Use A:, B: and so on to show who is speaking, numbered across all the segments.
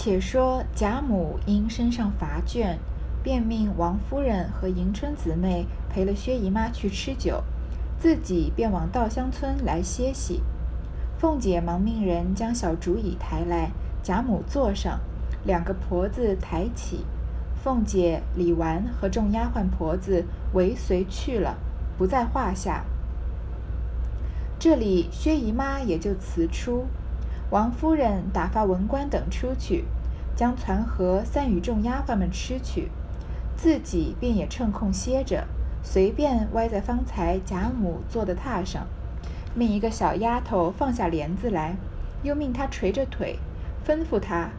A: 且说贾母因身上乏倦，便命王夫人和迎春姊妹陪了薛姨妈去吃酒，自己便往稻香村来歇息。凤姐忙命人将小竹椅抬来，贾母坐上，两个婆子抬起，凤姐、李纨和众丫鬟婆子围随去了，不在话下。这里薛姨妈也就辞出。王夫人打发文官等出去，将攒盒散与众丫鬟们吃去，自己便也趁空歇着，随便歪在方才贾母坐的榻上，命一个小丫头放下帘子来，又命她垂着腿，吩咐她：“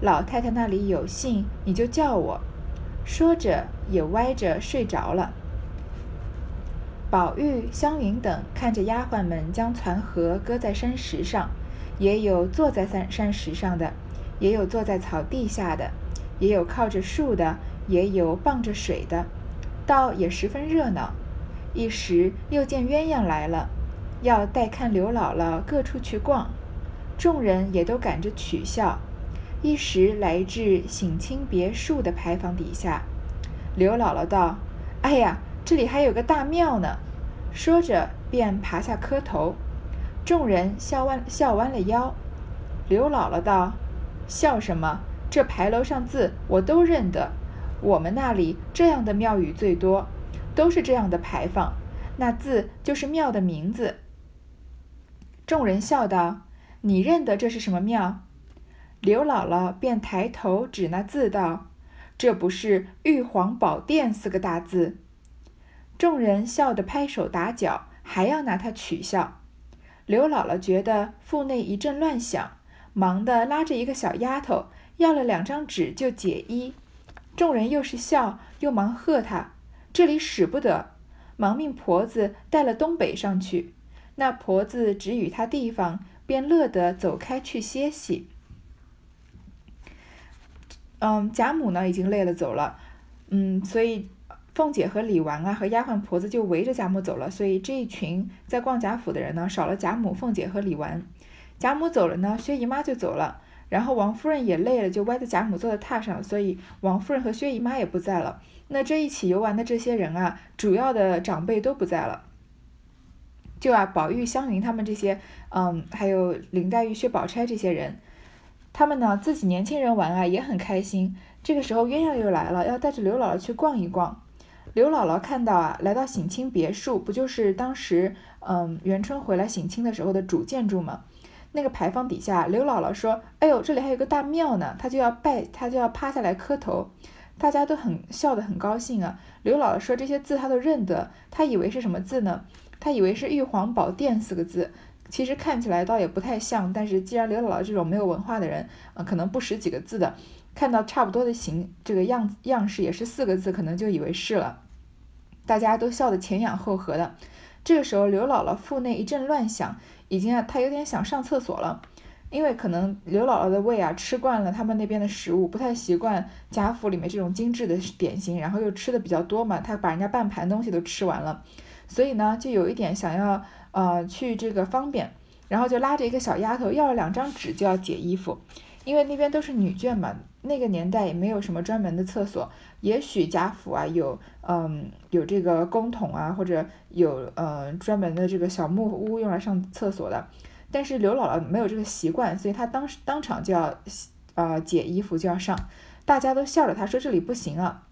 A: 老太太那里有信，你就叫我。”说着也歪着睡着了。宝玉、湘云等看着丫鬟们将攒盒搁在山石上。也有坐在山山石上的，也有坐在草地下的，也有靠着树的，也有傍着水的，倒也十分热闹。一时又见鸳鸯来了，要带看刘姥姥各处去逛，众人也都赶着取笑。一时来至省亲别墅的牌坊底下，刘姥姥道：“哎呀，这里还有个大庙呢！”说着便爬下磕头。众人笑弯笑弯了腰，刘姥姥道：“笑什么？这牌楼上字我都认得。我们那里这样的庙宇最多，都是这样的牌坊，那字就是庙的名字。”众人笑道：“你认得这是什么庙？”刘姥姥便抬头指那字道：“这不是玉皇宝殿四个大字？”众人笑得拍手打脚，还要拿他取笑。刘姥姥觉得腹内一阵乱响，忙的拉着一个小丫头要了两张纸就解衣。众人又是笑又忙喝她，这里使不得，忙命婆子带了东北上去。那婆子指与她地方，便乐得走开去歇息。嗯，贾母呢已经累了走了，嗯，所以。凤姐和李纨啊，和丫鬟婆子就围着贾母走了，所以这一群在逛贾府的人呢，少了贾母、凤姐和李纨。贾母走了呢，薛姨妈就走了，然后王夫人也累了，就歪在贾母坐的榻上，所以王夫人和薛姨妈也不在了。那这一起游玩的这些人啊，主要的长辈都不在了，就啊，宝玉、湘云他们这些，嗯，还有林黛玉、薛宝钗这些人，他们呢自己年轻人玩啊也很开心。这个时候鸳鸯又来了，要带着刘姥姥去逛一逛。刘姥姥看到啊，来到省亲别墅，不就是当时嗯元春回来省亲的时候的主建筑吗？那个牌坊底下，刘姥姥说：“哎呦，这里还有个大庙呢！”她就要拜，她就要趴下来磕头，大家都很笑得很高兴啊。刘姥姥说：“这些字她都认得，她以为是什么字呢？她以为是玉皇宝殿四个字，其实看起来倒也不太像。但是既然刘姥姥这种没有文化的人，呃，可能不识几个字的。”看到差不多的形，这个样子样式也是四个字，可能就以为是了。大家都笑得前仰后合的。这个时候，刘姥姥腹内一阵乱响，已经啊，她有点想上厕所了。因为可能刘姥姥的胃啊，吃惯了他们那边的食物，不太习惯贾府里面这种精致的点心，然后又吃的比较多嘛，她把人家半盘东西都吃完了，所以呢，就有一点想要呃去这个方便，然后就拉着一个小丫头要了两张纸就要解衣服，因为那边都是女眷嘛。那个年代也没有什么专门的厕所，也许贾府啊有，嗯，有这个公桶啊，或者有呃专门的这个小木屋用来上厕所的，但是刘姥姥没有这个习惯，所以她当时当场就要，呃解衣服就要上，大家都笑着她说这里不行啊，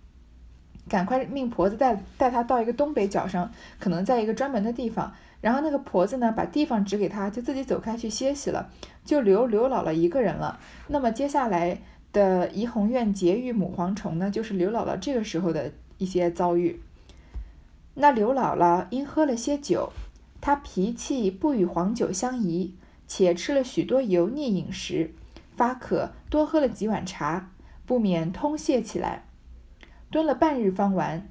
A: 赶快命婆子带带她到一个东北角上，可能在一个专门的地方，然后那个婆子呢把地方指给他，就自己走开去歇息了，就留刘姥姥一个人了。那么接下来。的怡红院劫狱母蝗虫呢，就是刘姥姥这个时候的一些遭遇。那刘姥姥因喝了些酒，她脾气不与黄酒相宜，且吃了许多油腻饮食，发渴，多喝了几碗茶，不免通泻起来。蹲了半日方完，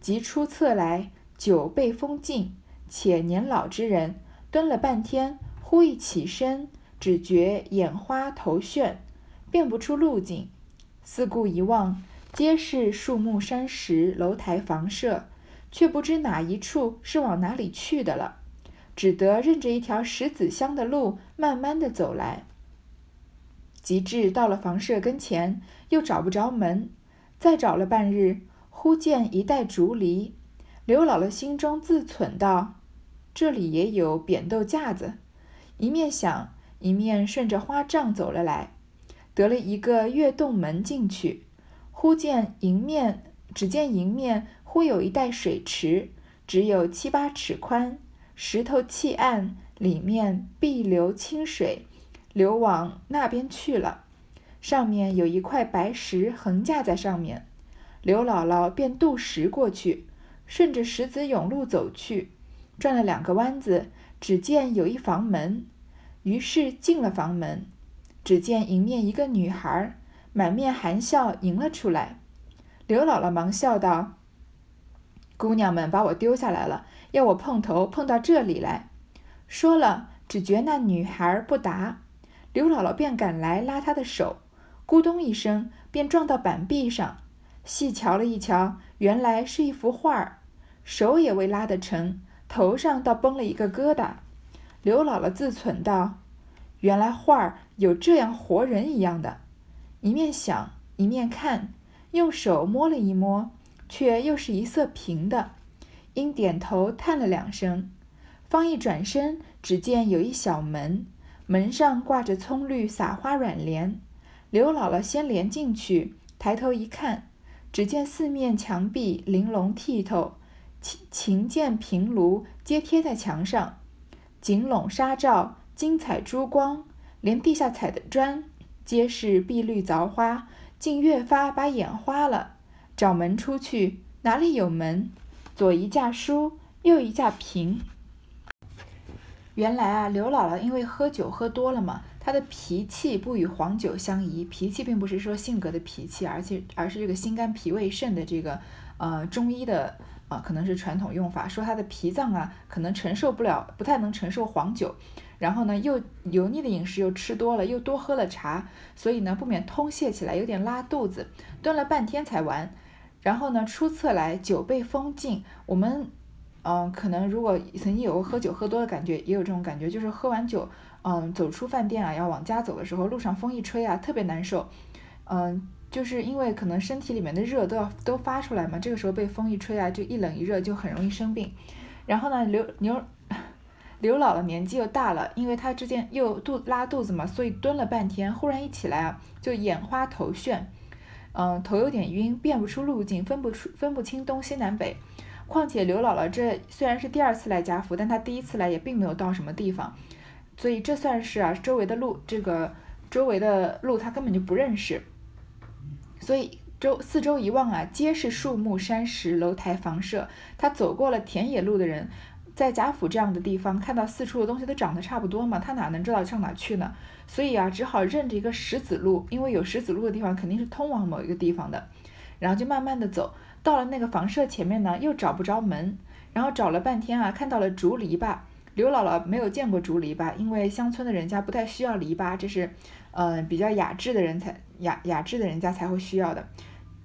A: 即出厕来，酒被封尽，且年老之人，蹲了半天，忽一起身，只觉眼花头眩。辨不出路径，四顾一望，皆是树木、山石、楼台、房舍，却不知哪一处是往哪里去的了，只得认着一条石子香的路，慢慢的走来。及至到了房舍跟前，又找不着门，再找了半日，忽见一袋竹篱。刘姥姥心中自忖道：“这里也有扁豆架子。”一面想，一面顺着花帐走了来，得了一个月洞门进去。忽见迎面，只见迎面忽有一带水池，只有七八尺宽，石头砌岸，里面碧流清水，流往那边去了。上面有一块白石横架在上面，刘姥姥便渡石过去。顺着石子甬路走去，转了两个弯子，只见有一房门，于是进了房门，只见迎面一个女孩，满面含笑迎了出来。刘姥姥忙笑道：“姑娘们把我丢下来了，要我碰头碰到这里来。”说了，只觉那女孩不答，刘姥姥便赶来拉她的手，咕咚一声，便撞到板壁上，细瞧了一瞧，原来是一幅画儿。手也未拉得成，头上倒崩了一个疙瘩。刘姥姥自忖道：“原来画儿有这样活人一样的。”一面想，一面看，用手摸了一摸，却又是一色平的。因点头叹了两声，方一转身，只见有一小门，门上挂着葱绿撒花软帘。刘姥姥先连进去，抬头一看，只见四面墙壁玲珑剔透。琴琴键平炉皆贴在墙上，锦笼纱罩，金彩珠光，连地下踩的砖皆是碧绿凿花，竟越发把眼花了。找门出去，哪里有门？左一架书，右一架屏。原来啊，刘姥姥因为喝酒喝多了嘛，他的脾气不与黄酒相宜。脾气并不是说性格的脾气，而且而是这个心肝脾胃肾的这个呃中医的。啊，可能是传统用法，说他的脾脏啊，可能承受不了，不太能承受黄酒，然后呢，又油腻的饮食又吃多了，又多喝了茶，所以呢，不免通泄起来，有点拉肚子，蹲了半天才完。然后呢，出侧来酒被封禁。我们，嗯，可能如果曾经有过喝酒喝多的感觉，也有这种感觉，就是喝完酒，嗯，走出饭店啊，要往家走的时候，路上风一吹啊，特别难受，嗯。就是因为可能身体里面的热都要都发出来嘛，这个时候被风一吹啊，就一冷一热就很容易生病。然后呢，刘刘 刘姥姥年纪又大了，因为她之前又肚拉肚子嘛，所以蹲了半天，忽然一起来啊，就眼花头眩，嗯，头有点晕，辨不出路径，分不出分不清东西南北。况且刘姥姥这虽然是第二次来家福，但她第一次来也并没有到什么地方，所以这算是啊，周围的路这个周围的路他根本就不认识。所以周四周一望啊，皆是树木、山石、楼台、房舍。他走过了田野路的人，在贾府这样的地方，看到四处的东西都长得差不多嘛，他哪能知道上哪去呢？所以啊，只好认着一个石子路，因为有石子路的地方肯定是通往某一个地方的。然后就慢慢的走，到了那个房舍前面呢，又找不着门，然后找了半天啊，看到了竹篱笆。刘姥姥没有见过竹篱笆，因为乡村的人家不太需要篱笆，这是。嗯，比较雅致的人才雅雅致的人家才会需要的。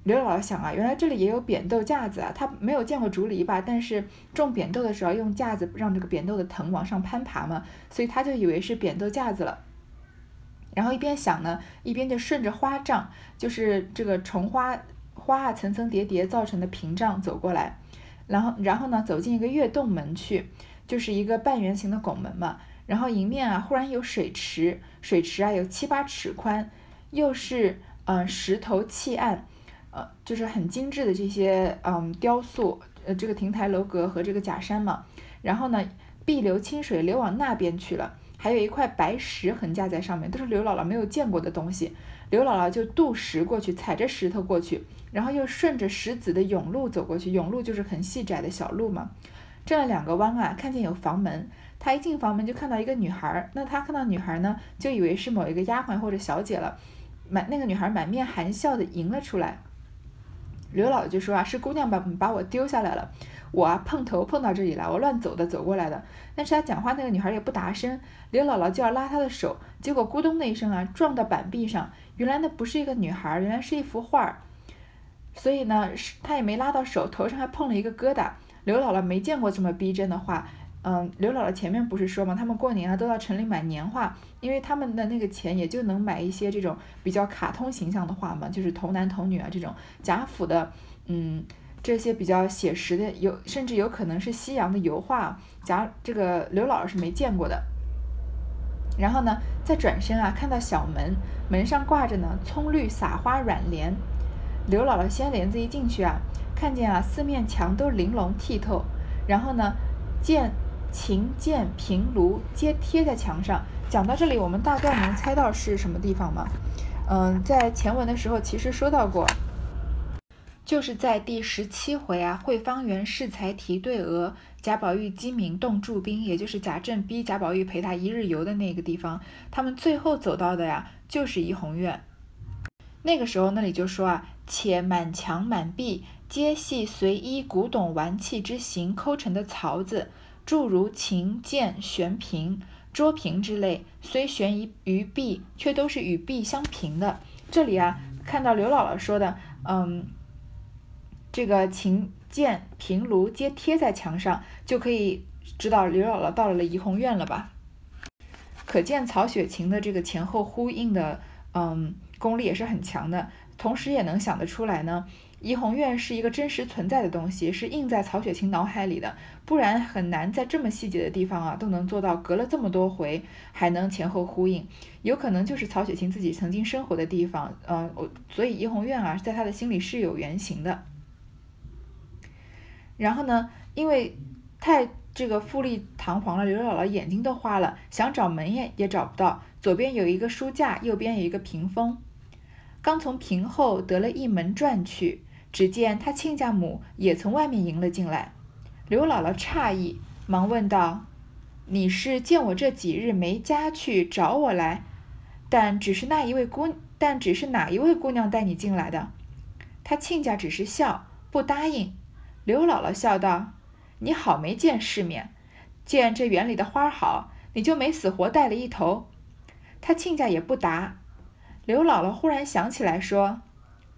A: 刘姥姥想啊，原来这里也有扁豆架子啊。她没有见过竹篱笆，但是种扁豆的时候用架子让这个扁豆的藤往上攀爬嘛，所以她就以为是扁豆架子了。然后一边想呢，一边就顺着花帐，就是这个重花花啊层层叠叠造成的屏障走过来，然后然后呢走进一个月洞门去，就是一个半圆形的拱门嘛。然后迎面啊，忽然有水池，水池啊有七八尺宽，又是嗯石头砌岸，呃，就是很精致的这些嗯雕塑，呃，这个亭台楼阁和这个假山嘛。然后呢，碧流清水流往那边去了，还有一块白石横架在上面，都是刘姥姥没有见过的东西。刘姥姥就渡石过去，踩着石头过去，然后又顺着石子的甬路走过去，甬路就是很细窄的小路嘛。转了两个弯啊，看见有房门。他一进房门就看到一个女孩，那他看到女孩呢，就以为是某一个丫鬟或者小姐了，满那个女孩满面含笑的迎了出来。刘姥姥就说啊，是姑娘把把我丢下来了，我啊碰头碰到这里来，我乱走的走过来的。但是他讲话那个女孩也不答声，刘姥姥就要拉她的手，结果咕咚的一声啊，撞到板壁上，原来那不是一个女孩，原来是一幅画。所以呢，是她也没拉到手，头上还碰了一个疙瘩。刘姥姥没见过这么逼真的画。嗯，刘姥姥前面不是说嘛，他们过年啊都到城里买年画，因为他们的那个钱也就能买一些这种比较卡通形象的画嘛，就是童男童女啊这种贾府的，嗯，这些比较写实的，有甚至有可能是西洋的油画，贾这个刘姥姥是没见过的。然后呢，再转身啊，看到小门门上挂着呢葱绿撒花软帘，刘姥姥掀帘子一进去啊，看见啊四面墙都玲珑剔透，然后呢剑。琴剑平炉皆贴在墙上。讲到这里，我们大概能猜到是什么地方吗？嗯，在前文的时候其实说到过，就是在第十七回啊，惠芳园试才题对额，贾宝玉鸡鸣动驻兵，也就是贾政逼贾宝玉陪他一日游的那个地方。他们最后走到的呀，就是怡红院。那个时候那里就说啊，且满墙满壁皆系随衣古董玩器之形抠成的槽子。诸如琴剑悬瓶、桌瓶之类，虽悬于于壁，却都是与壁相平的。这里啊，看到刘姥姥说的，嗯，这个琴剑平炉皆贴在墙上，就可以知道刘姥姥到了怡红院了吧？可见曹雪芹的这个前后呼应的，嗯，功力也是很强的。同时也能想得出来呢。怡红院是一个真实存在的东西，是印在曹雪芹脑海里的，不然很难在这么细节的地方啊都能做到隔了这么多回还能前后呼应。有可能就是曹雪芹自己曾经生活的地方，呃，所以怡红院啊在他的心里是有原型的。然后呢，因为太这个富丽堂皇了，刘姥姥眼睛都花了，想找门也也找不到。左边有一个书架，右边有一个屏风，刚从屏后得了一门转去。只见他亲家母也从外面迎了进来，刘姥姥诧异，忙问道：“你是见我这几日没家去找我来？但只是那一位姑，但只是哪一位姑娘带你进来的？”他亲家只是笑，不答应。刘姥姥笑道：“你好没见世面，见这园里的花好，你就没死活带了一头。”他亲家也不答。刘姥姥忽然想起来说：“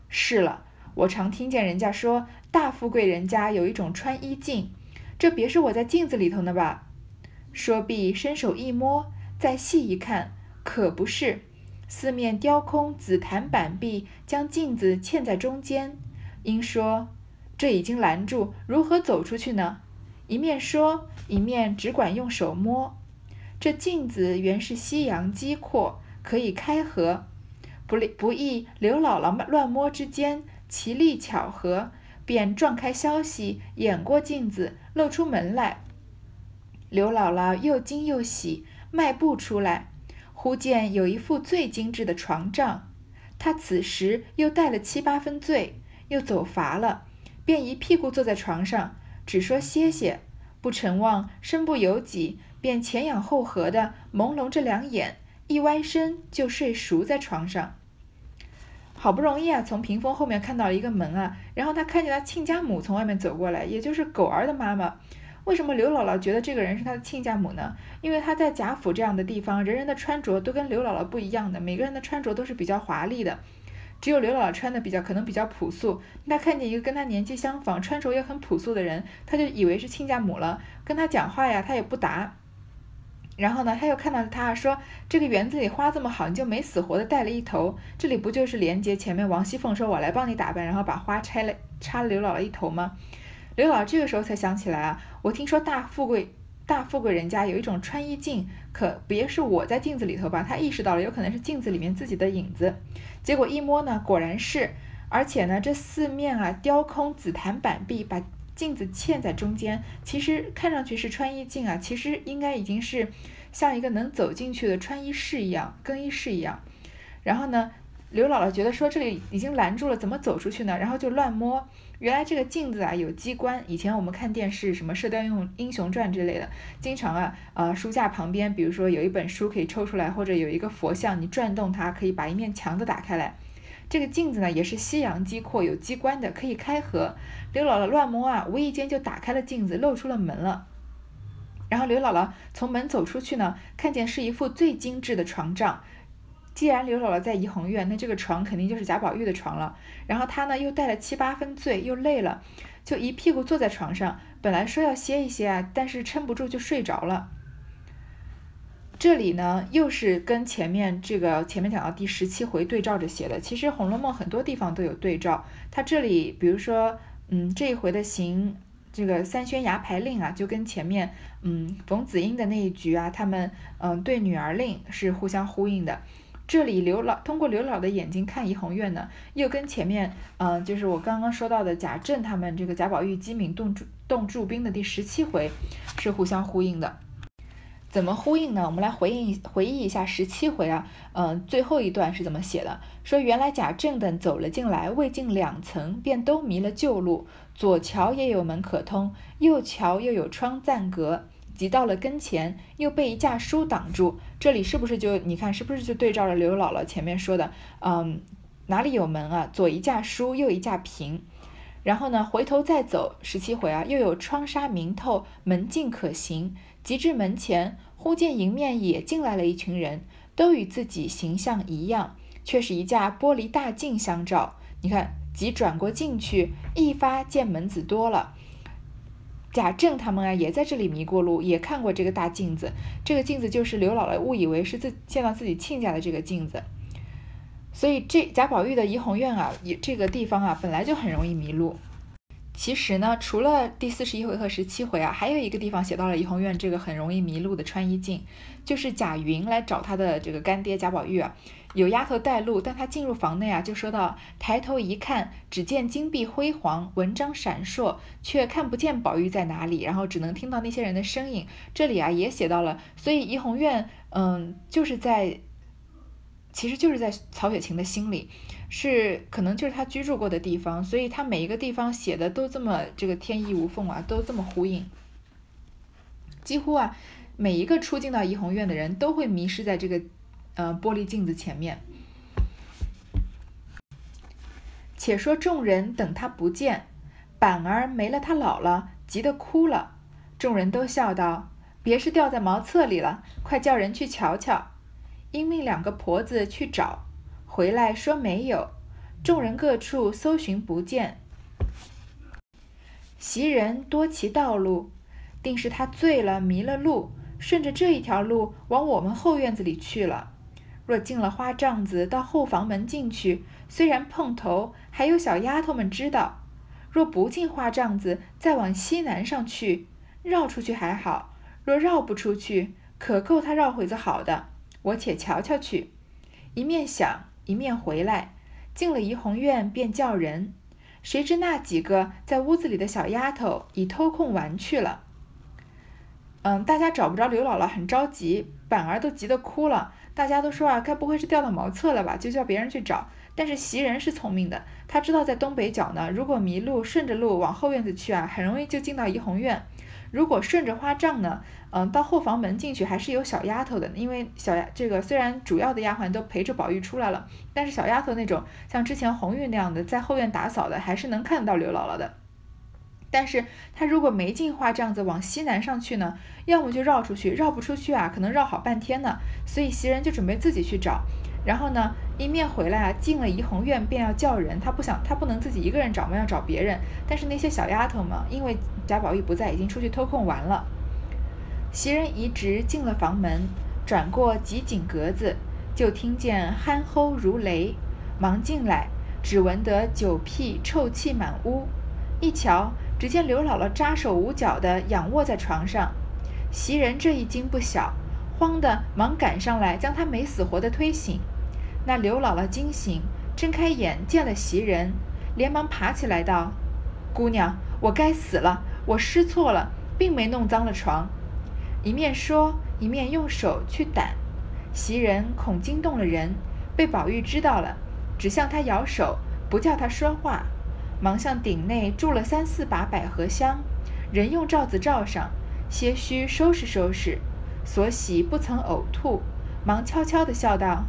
A: 是了。”我常听见人家说，大富贵人家有一种穿衣镜，这别是我在镜子里头呢吧？说毕，伸手一摸，再细一看，可不是，四面雕空紫檀板壁，将镜子嵌在中间。因说这已经拦住，如何走出去呢？一面说，一面只管用手摸。这镜子原是西洋机阔，可以开合，不不意刘姥姥乱摸之间。奇力巧合，便撞开消息，掩过镜子，露出门来。刘姥姥又惊又喜，迈步出来，忽见有一副最精致的床帐。她此时又带了七八分醉，又走乏了，便一屁股坐在床上，只说歇歇，不成望，身不由己，便前仰后合的朦胧着两眼，一歪身就睡熟在床上。好不容易啊，从屏风后面看到了一个门啊，然后他看见他亲家母从外面走过来，也就是狗儿的妈妈。为什么刘姥姥觉得这个人是他的亲家母呢？因为他在贾府这样的地方，人人的穿着都跟刘姥姥不一样的，每个人的穿着都是比较华丽的，只有刘姥姥穿的比较可能比较朴素。他看见一个跟他年纪相仿、穿着也很朴素的人，他就以为是亲家母了，跟他讲话呀，他也不答。然后呢，他又看到他说：“这个园子里花这么好，你就没死活的带了一头。这里不就是连接前面王熙凤说我来帮你打扮，然后把花拆了插了刘姥姥一头吗？”刘姥姥这个时候才想起来啊，我听说大富贵大富贵人家有一种穿衣镜，可别是我在镜子里头吧？他意识到了，有可能是镜子里面自己的影子。结果一摸呢，果然是，而且呢，这四面啊雕空紫檀板壁，把。镜子嵌在中间，其实看上去是穿衣镜啊，其实应该已经是像一个能走进去的穿衣室一样，更衣室一样。然后呢，刘姥姥觉得说这里已经拦住了，怎么走出去呢？然后就乱摸，原来这个镜子啊有机关。以前我们看电视，什么《射雕英雄英雄传》之类的，经常啊，呃，书架旁边，比如说有一本书可以抽出来，或者有一个佛像，你转动它，可以把一面墙都打开来。这个镜子呢，也是西洋机括，有机关的，可以开合。刘姥姥乱摸啊，无意间就打开了镜子，露出了门了。然后刘姥姥从门走出去呢，看见是一副最精致的床帐，既然刘姥姥在怡红院，那这个床肯定就是贾宝玉的床了。然后她呢又带了七八分醉，又累了，就一屁股坐在床上。本来说要歇一歇啊，但是撑不住就睡着了。这里呢又是跟前面这个前面讲到第十七回对照着写的。其实《红楼梦》很多地方都有对照。它这里比如说，嗯，这一回的行这个三宣牙牌令啊，就跟前面嗯冯子英的那一局啊，他们嗯对女儿令是互相呼应的。这里刘老通过刘老的眼睛看怡红院呢，又跟前面，嗯，就是我刚刚说到的贾政他们这个贾宝玉机敏动动驻兵的第十七回是互相呼应的。怎么呼应呢？我们来回忆回忆一下十七回啊，嗯，最后一段是怎么写的？说原来贾政等走了进来，未进两层，便都迷了旧路，左桥也有门可通，右桥又有窗暂隔。急到了跟前，又被一架书挡住。这里是不是就你看，是不是就对照了刘姥姥前面说的？嗯，哪里有门啊？左一架书，右一架屏。然后呢，回头再走十七回啊，又有窗纱明透，门径可行。及至门前，忽见迎面也进来了一群人，都与自己形象一样，却是一架玻璃大镜相照。你看，即转过进去，一发见门子多了。贾政他们啊，也在这里迷过路，也看过这个大镜子。这个镜子就是刘姥姥误以为是自见到自己亲家的这个镜子。所以这贾宝玉的怡红院啊，也这个地方啊，本来就很容易迷路。其实呢，除了第四十一回和十七回啊，还有一个地方写到了怡红院这个很容易迷路的穿衣镜，就是贾云来找他的这个干爹贾宝玉啊，有丫头带路，但他进入房内啊，就说到抬头一看，只见金碧辉煌，文章闪烁，却看不见宝玉在哪里，然后只能听到那些人的声音。这里啊也写到了，所以怡红院，嗯，就是在，其实就是在曹雪芹的心里。是可能就是他居住过的地方，所以他每一个地方写的都这么这个天衣无缝啊，都这么呼应。几乎啊，每一个出镜到怡红院的人都会迷失在这个呃玻璃镜子前面。且说众人等他不见，板儿没了，他老了，急得哭了。众人都笑道：“别是掉在茅厕里了，快叫人去瞧瞧。”因命两个婆子去找。回来说没有，众人各处搜寻不见。袭人多其道路，定是他醉了迷了路，顺着这一条路往我们后院子里去了。若进了花帐子，到后房门进去，虽然碰头，还有小丫头们知道；若不进花帐子，再往西南上去，绕出去还好；若绕不出去，可够他绕会子好的。我且瞧瞧去，一面想。一面回来，进了怡红院，便叫人。谁知那几个在屋子里的小丫头已偷空玩去了。嗯，大家找不着刘姥姥，很着急，板儿都急得哭了。大家都说啊，该不会是掉到茅厕了吧？就叫别人去找。但是袭人是聪明的，她知道在东北角呢。如果迷路，顺着路往后院子去啊，很容易就进到怡红院。如果顺着花帐呢，嗯，到后房门进去还是有小丫头的，因为小丫这个虽然主要的丫鬟都陪着宝玉出来了，但是小丫头那种像之前红玉那样的在后院打扫的，还是能看到刘姥姥的。但是她如果没进花帐子往西南上去呢，要么就绕出去，绕不出去啊，可能绕好半天呢。所以袭人就准备自己去找。然后呢，一面回来啊，进了怡红院，便要叫人。他不想，他不能自己一个人找嘛，要找别人。但是那些小丫头嘛，因为贾宝玉不在，已经出去偷空玩了。袭人移直进了房门，转过几井格子，就听见鼾吼如雷，忙进来，只闻得酒屁臭气满屋。一瞧，只见刘姥姥扎手捂脚的仰卧在床上。袭人这一惊不小，慌的忙赶上来，将她没死活的推醒。那刘姥姥惊醒，睁开眼见了袭人，连忙爬起来道：“姑娘，我该死了，我失错了，并没弄脏了床。”一面说，一面用手去掸。袭人恐惊动了人，被宝玉知道了，只向他摇手，不叫他说话，忙向顶内住了三四把百合香，人用罩子罩上，些须收拾收拾，所喜不曾呕吐，忙悄悄地笑道。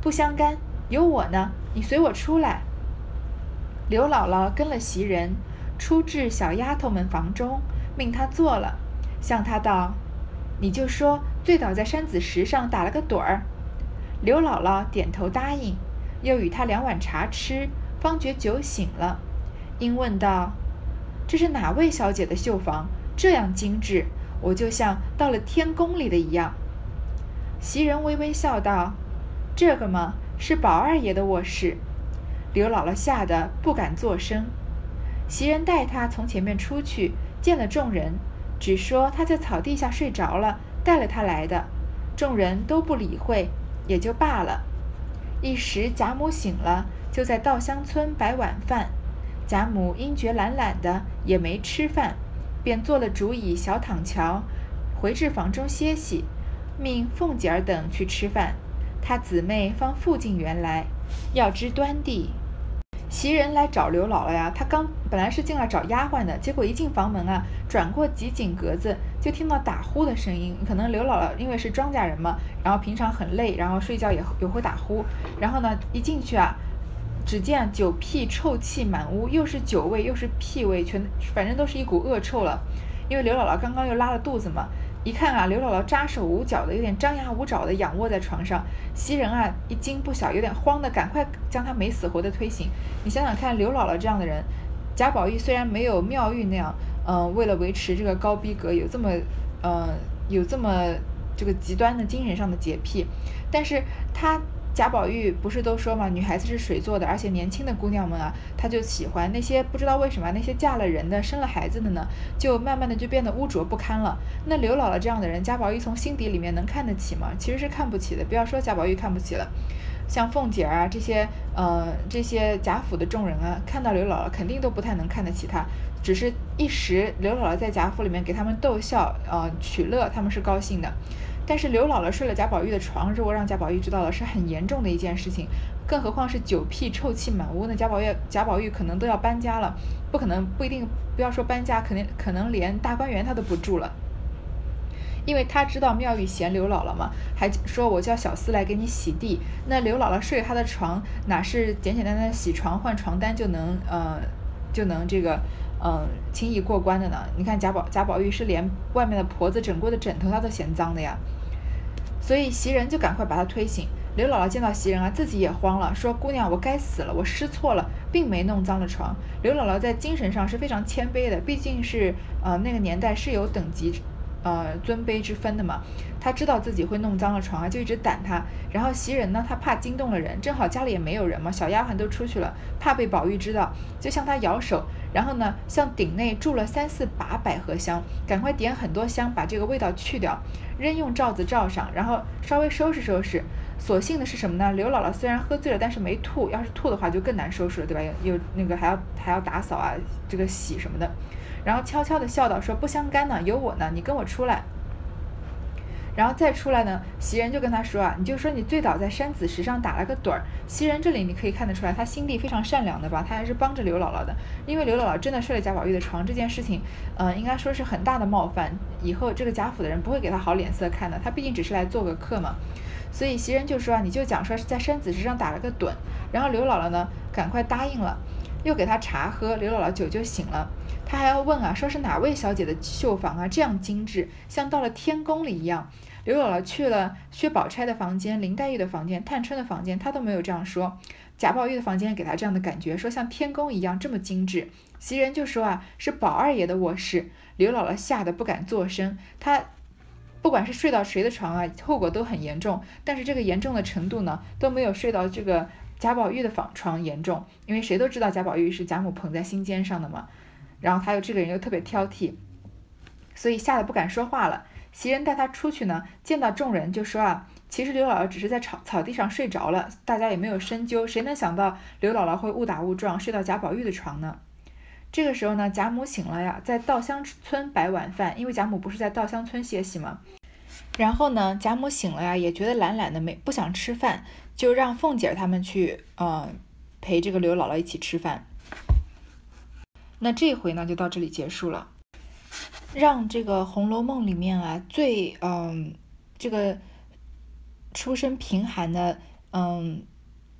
A: 不相干，有我呢。你随我出来。刘姥姥跟了袭人，出至小丫头们房中，命她坐了，向她道：“你就说醉倒在山子石上打了个盹儿。”刘姥姥点头答应，又与她两碗茶吃，方觉酒醒了，因问道：“这是哪位小姐的绣房？这样精致，我就像到了天宫里的一样。”袭人微微笑道：“这个嘛，是宝二爷的卧室。”刘姥姥吓得不敢作声。袭人带她从前面出去，见了众人，只说她在草地下睡着了，带了她来的。众人都不理会，也就罢了。一时贾母醒了，就在稻香村摆晚饭。贾母因觉懒懒的，也没吃饭，便做了竹椅，小躺桥，回至房中歇息。命凤姐儿等去吃饭，他姊妹方复进园来，要知端地。袭人来找刘姥姥呀，她刚本来是进来找丫鬟的，结果一进房门啊，转过几井格子，就听到打呼的声音。可能刘姥姥因为是庄稼人嘛，然后平常很累，然后睡觉也也会打呼。然后呢，一进去啊，只见酒屁臭气满屋，又是酒味又是屁味，全反正都是一股恶臭了。因为刘姥姥刚刚又拉了肚子嘛。一看啊，刘姥姥扎手捂脚的，有点张牙舞爪的仰卧在床上。袭人啊，一惊不小，有点慌的，赶快将她没死活的推醒。你想想看，刘姥姥这样的人，贾宝玉虽然没有妙玉那样，嗯，为了维持这个高逼格，有这么，嗯，有这么这个极端的精神上的洁癖，但是他。贾宝玉不是都说嘛，女孩子是水做的，而且年轻的姑娘们啊，她就喜欢那些不知道为什么那些嫁了人的、生了孩子的呢，就慢慢的就变得污浊不堪了。那刘姥姥这样的人，贾宝玉从心底里面能看得起吗？其实是看不起的。不要说贾宝玉看不起了，像凤姐啊这些，呃，这些贾府的众人啊，看到刘姥姥肯定都不太能看得起她，只是一时刘姥姥在贾府里面给他们逗笑，呃，取乐，他们是高兴的。但是刘姥姥睡了贾宝玉的床，如果让贾宝玉知道了，是很严重的一件事情。更何况是酒屁臭气满屋，那贾宝玉贾宝玉可能都要搬家了，不可能不一定不要说搬家，肯定可能连大观园他都不住了，因为他知道妙玉嫌刘姥姥嘛，还说我叫小厮来给你洗地。那刘姥姥睡他的床，哪是简简单单洗床换床单就能呃就能这个。嗯，轻易过关的呢？你看贾宝贾宝玉是连外面的婆子枕过的枕头他都嫌脏的呀，所以袭人就赶快把他推醒。刘姥姥见到袭人啊，自己也慌了，说：“姑娘，我该死了，我失错了，并没弄脏了床。”刘姥姥在精神上是非常谦卑的，毕竟是呃那个年代是有等级。呃，尊卑之分的嘛，他知道自己会弄脏了床啊，就一直掸他。然后袭人呢，他怕惊动了人，正好家里也没有人嘛，小丫鬟都出去了，怕被宝玉知道，就向他摇手。然后呢，向顶内注了三四把百合香，赶快点很多香，把这个味道去掉，扔用罩子罩上，然后稍微收拾收拾。所幸的是什么呢？刘姥姥虽然喝醉了，但是没吐，要是吐的话就更难收拾了，对吧？有那个还要还要打扫啊，这个洗什么的。然后悄悄地笑道：“说不相干呢，有我呢，你跟我出来。”然后再出来呢，袭人就跟他说：“啊，你就说你醉倒在山子石上打了个盹儿。”袭人这里你可以看得出来，他心地非常善良的吧？他还是帮着刘姥姥的，因为刘姥姥真的睡了贾宝玉的床这件事情，嗯，应该说是很大的冒犯，以后这个贾府的人不会给他好脸色看的。他毕竟只是来做个客嘛，所以袭人就说：“啊，你就讲说是在山子石上打了个盹。”然后刘姥姥呢，赶快答应了，又给他茶喝，刘姥姥酒就醒了。他还要问啊，说是哪位小姐的绣房啊，这样精致，像到了天宫里一样。刘姥姥去了薛宝钗的房间、林黛玉的房间、探春的房间，她都没有这样说。贾宝玉的房间给她这样的感觉，说像天宫一样这么精致。袭人就说啊，是宝二爷的卧室。刘姥姥吓得不敢作声。她不管是睡到谁的床啊，后果都很严重。但是这个严重的程度呢，都没有睡到这个贾宝玉的房床严重，因为谁都知道贾宝玉是贾母捧在心尖上的嘛。然后他又这个人又特别挑剔，所以吓得不敢说话了。袭人带他出去呢，见到众人就说啊，其实刘姥姥只是在草草地上睡着了，大家也没有深究。谁能想到刘姥姥会误打误撞睡到贾宝玉的床呢？这个时候呢，贾母醒了呀，在稻香村摆晚饭，因为贾母不是在稻香村歇息吗？然后呢，贾母醒了呀，也觉得懒懒的，没不想吃饭，就让凤姐他们去，呃，陪这个刘姥姥一起吃饭。那这回呢，就到这里结束了。让这个《红楼梦》里面啊，最嗯，这个出身贫寒的，嗯，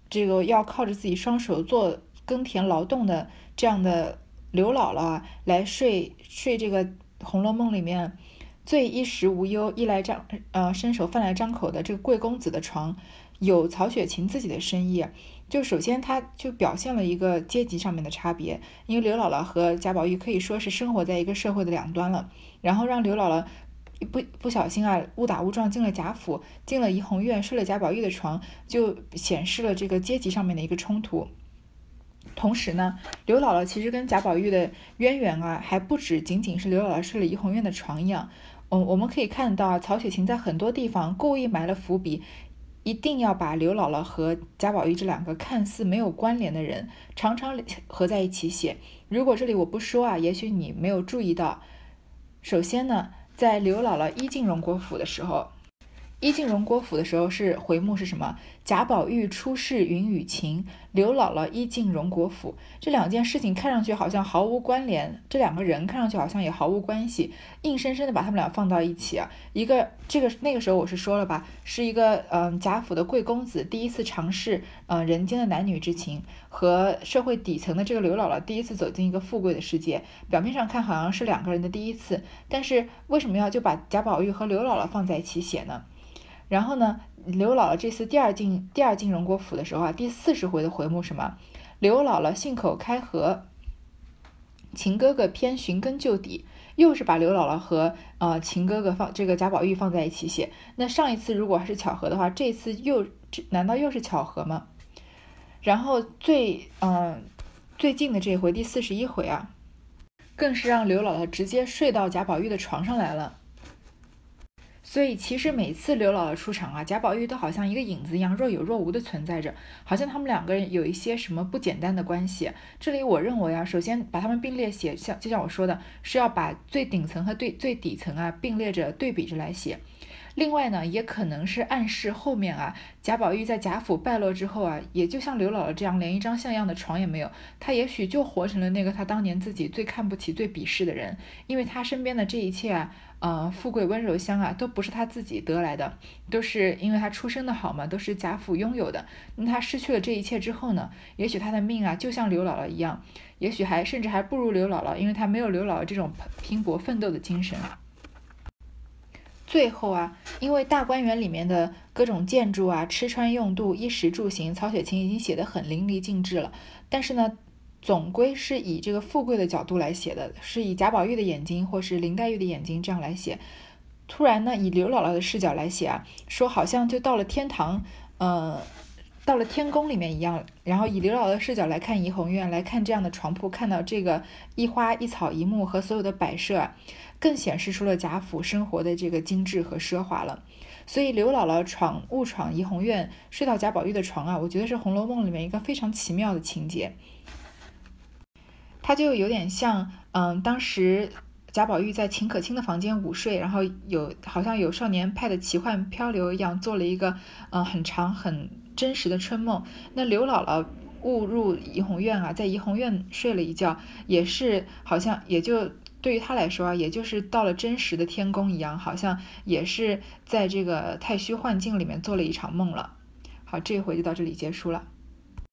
A: 这个要靠着自己双手做耕田劳动的这样的刘姥姥啊，来睡睡这个《红楼梦》里面最衣食无忧、衣来张呃伸手饭来张口的这个贵公子的床，有曹雪芹自己的深意。就首先，他就表现了一个阶级上面的差别，因为刘姥姥和贾宝玉可以说是生活在一个社会的两端了。然后让刘姥姥不不小心啊，误打误撞进了贾府，进了怡红院，睡了贾宝玉的床，就显示了这个阶级上面的一个冲突。同时呢，刘姥姥其实跟贾宝玉的渊源啊，还不止仅仅是刘姥姥睡了怡红院的床一样。我，我们可以看到啊，曹雪芹在很多地方故意埋了伏笔。一定要把刘姥姥和贾宝玉这两个看似没有关联的人，常常合在一起写。如果这里我不说啊，也许你没有注意到。首先呢，在刘姥姥一进荣国府的时候。一进荣国府的时候是回目是什么？贾宝玉出世云雨情，刘姥姥一进荣国府。这两件事情看上去好像毫无关联，这两个人看上去好像也毫无关系，硬生生的把他们俩放到一起啊。一个这个那个时候我是说了吧，是一个嗯贾府的贵公子第一次尝试嗯人间的男女之情，和社会底层的这个刘姥姥第一次走进一个富贵的世界。表面上看好像是两个人的第一次，但是为什么要就把贾宝玉和刘姥姥放在一起写呢？然后呢，刘姥姥这次第二进第二进荣国府的时候啊，第四十回的回目什么？刘姥姥信口开河，秦哥哥偏寻根究底，又是把刘姥姥和呃秦哥哥放这个贾宝玉放在一起写。那上一次如果还是巧合的话，这次又这难道又是巧合吗？然后最嗯最近的这回第四十一回啊，更是让刘姥姥直接睡到贾宝玉的床上来了。所以其实每次刘姥姥出场啊，贾宝玉都好像一个影子一样若有若无的存在着，好像他们两个人有一些什么不简单的关系。这里我认为啊，首先把他们并列写，像就像我说的，是要把最顶层和最最底层啊并列着对比着来写。另外呢，也可能是暗示后面啊，贾宝玉在贾府败落之后啊，也就像刘姥姥这样，连一张像样的床也没有，他也许就活成了那个他当年自己最看不起、最鄙视的人，因为他身边的这一切啊。呃，富贵温柔乡啊，都不是他自己得来的，都是因为他出生的好嘛，都是贾府拥有的。那他失去了这一切之后呢？也许他的命啊，就像刘姥姥一样，也许还甚至还不如刘姥姥，因为他没有刘姥姥这种拼搏奋斗的精神。最后啊，因为大观园里面的各种建筑啊、吃穿用度、衣食住行，曹雪芹已经写得很淋漓尽致了，但是呢。总归是以这个富贵的角度来写的，是以贾宝玉的眼睛或是林黛玉的眼睛这样来写。突然呢，以刘姥姥的视角来写啊，说好像就到了天堂，呃，到了天宫里面一样。然后以刘姥姥的视角来看怡红院，来看这样的床铺，看到这个一花一草一木和所有的摆设，更显示出了贾府生活的这个精致和奢华了。所以刘姥姥闯误闯怡红院，睡到贾宝玉的床啊，我觉得是《红楼梦》里面一个非常奇妙的情节。他就有点像，嗯，当时贾宝玉在秦可卿的房间午睡，然后有好像有少年派的奇幻漂流一样，做了一个嗯很长很真实的春梦。那刘姥姥误入怡红院啊，在怡红院睡了一觉，也是好像也就对于她来说啊，也就是到了真实的天宫一样，好像也是在这个太虚幻境里面做了一场梦了。好，这回就到这里结束了。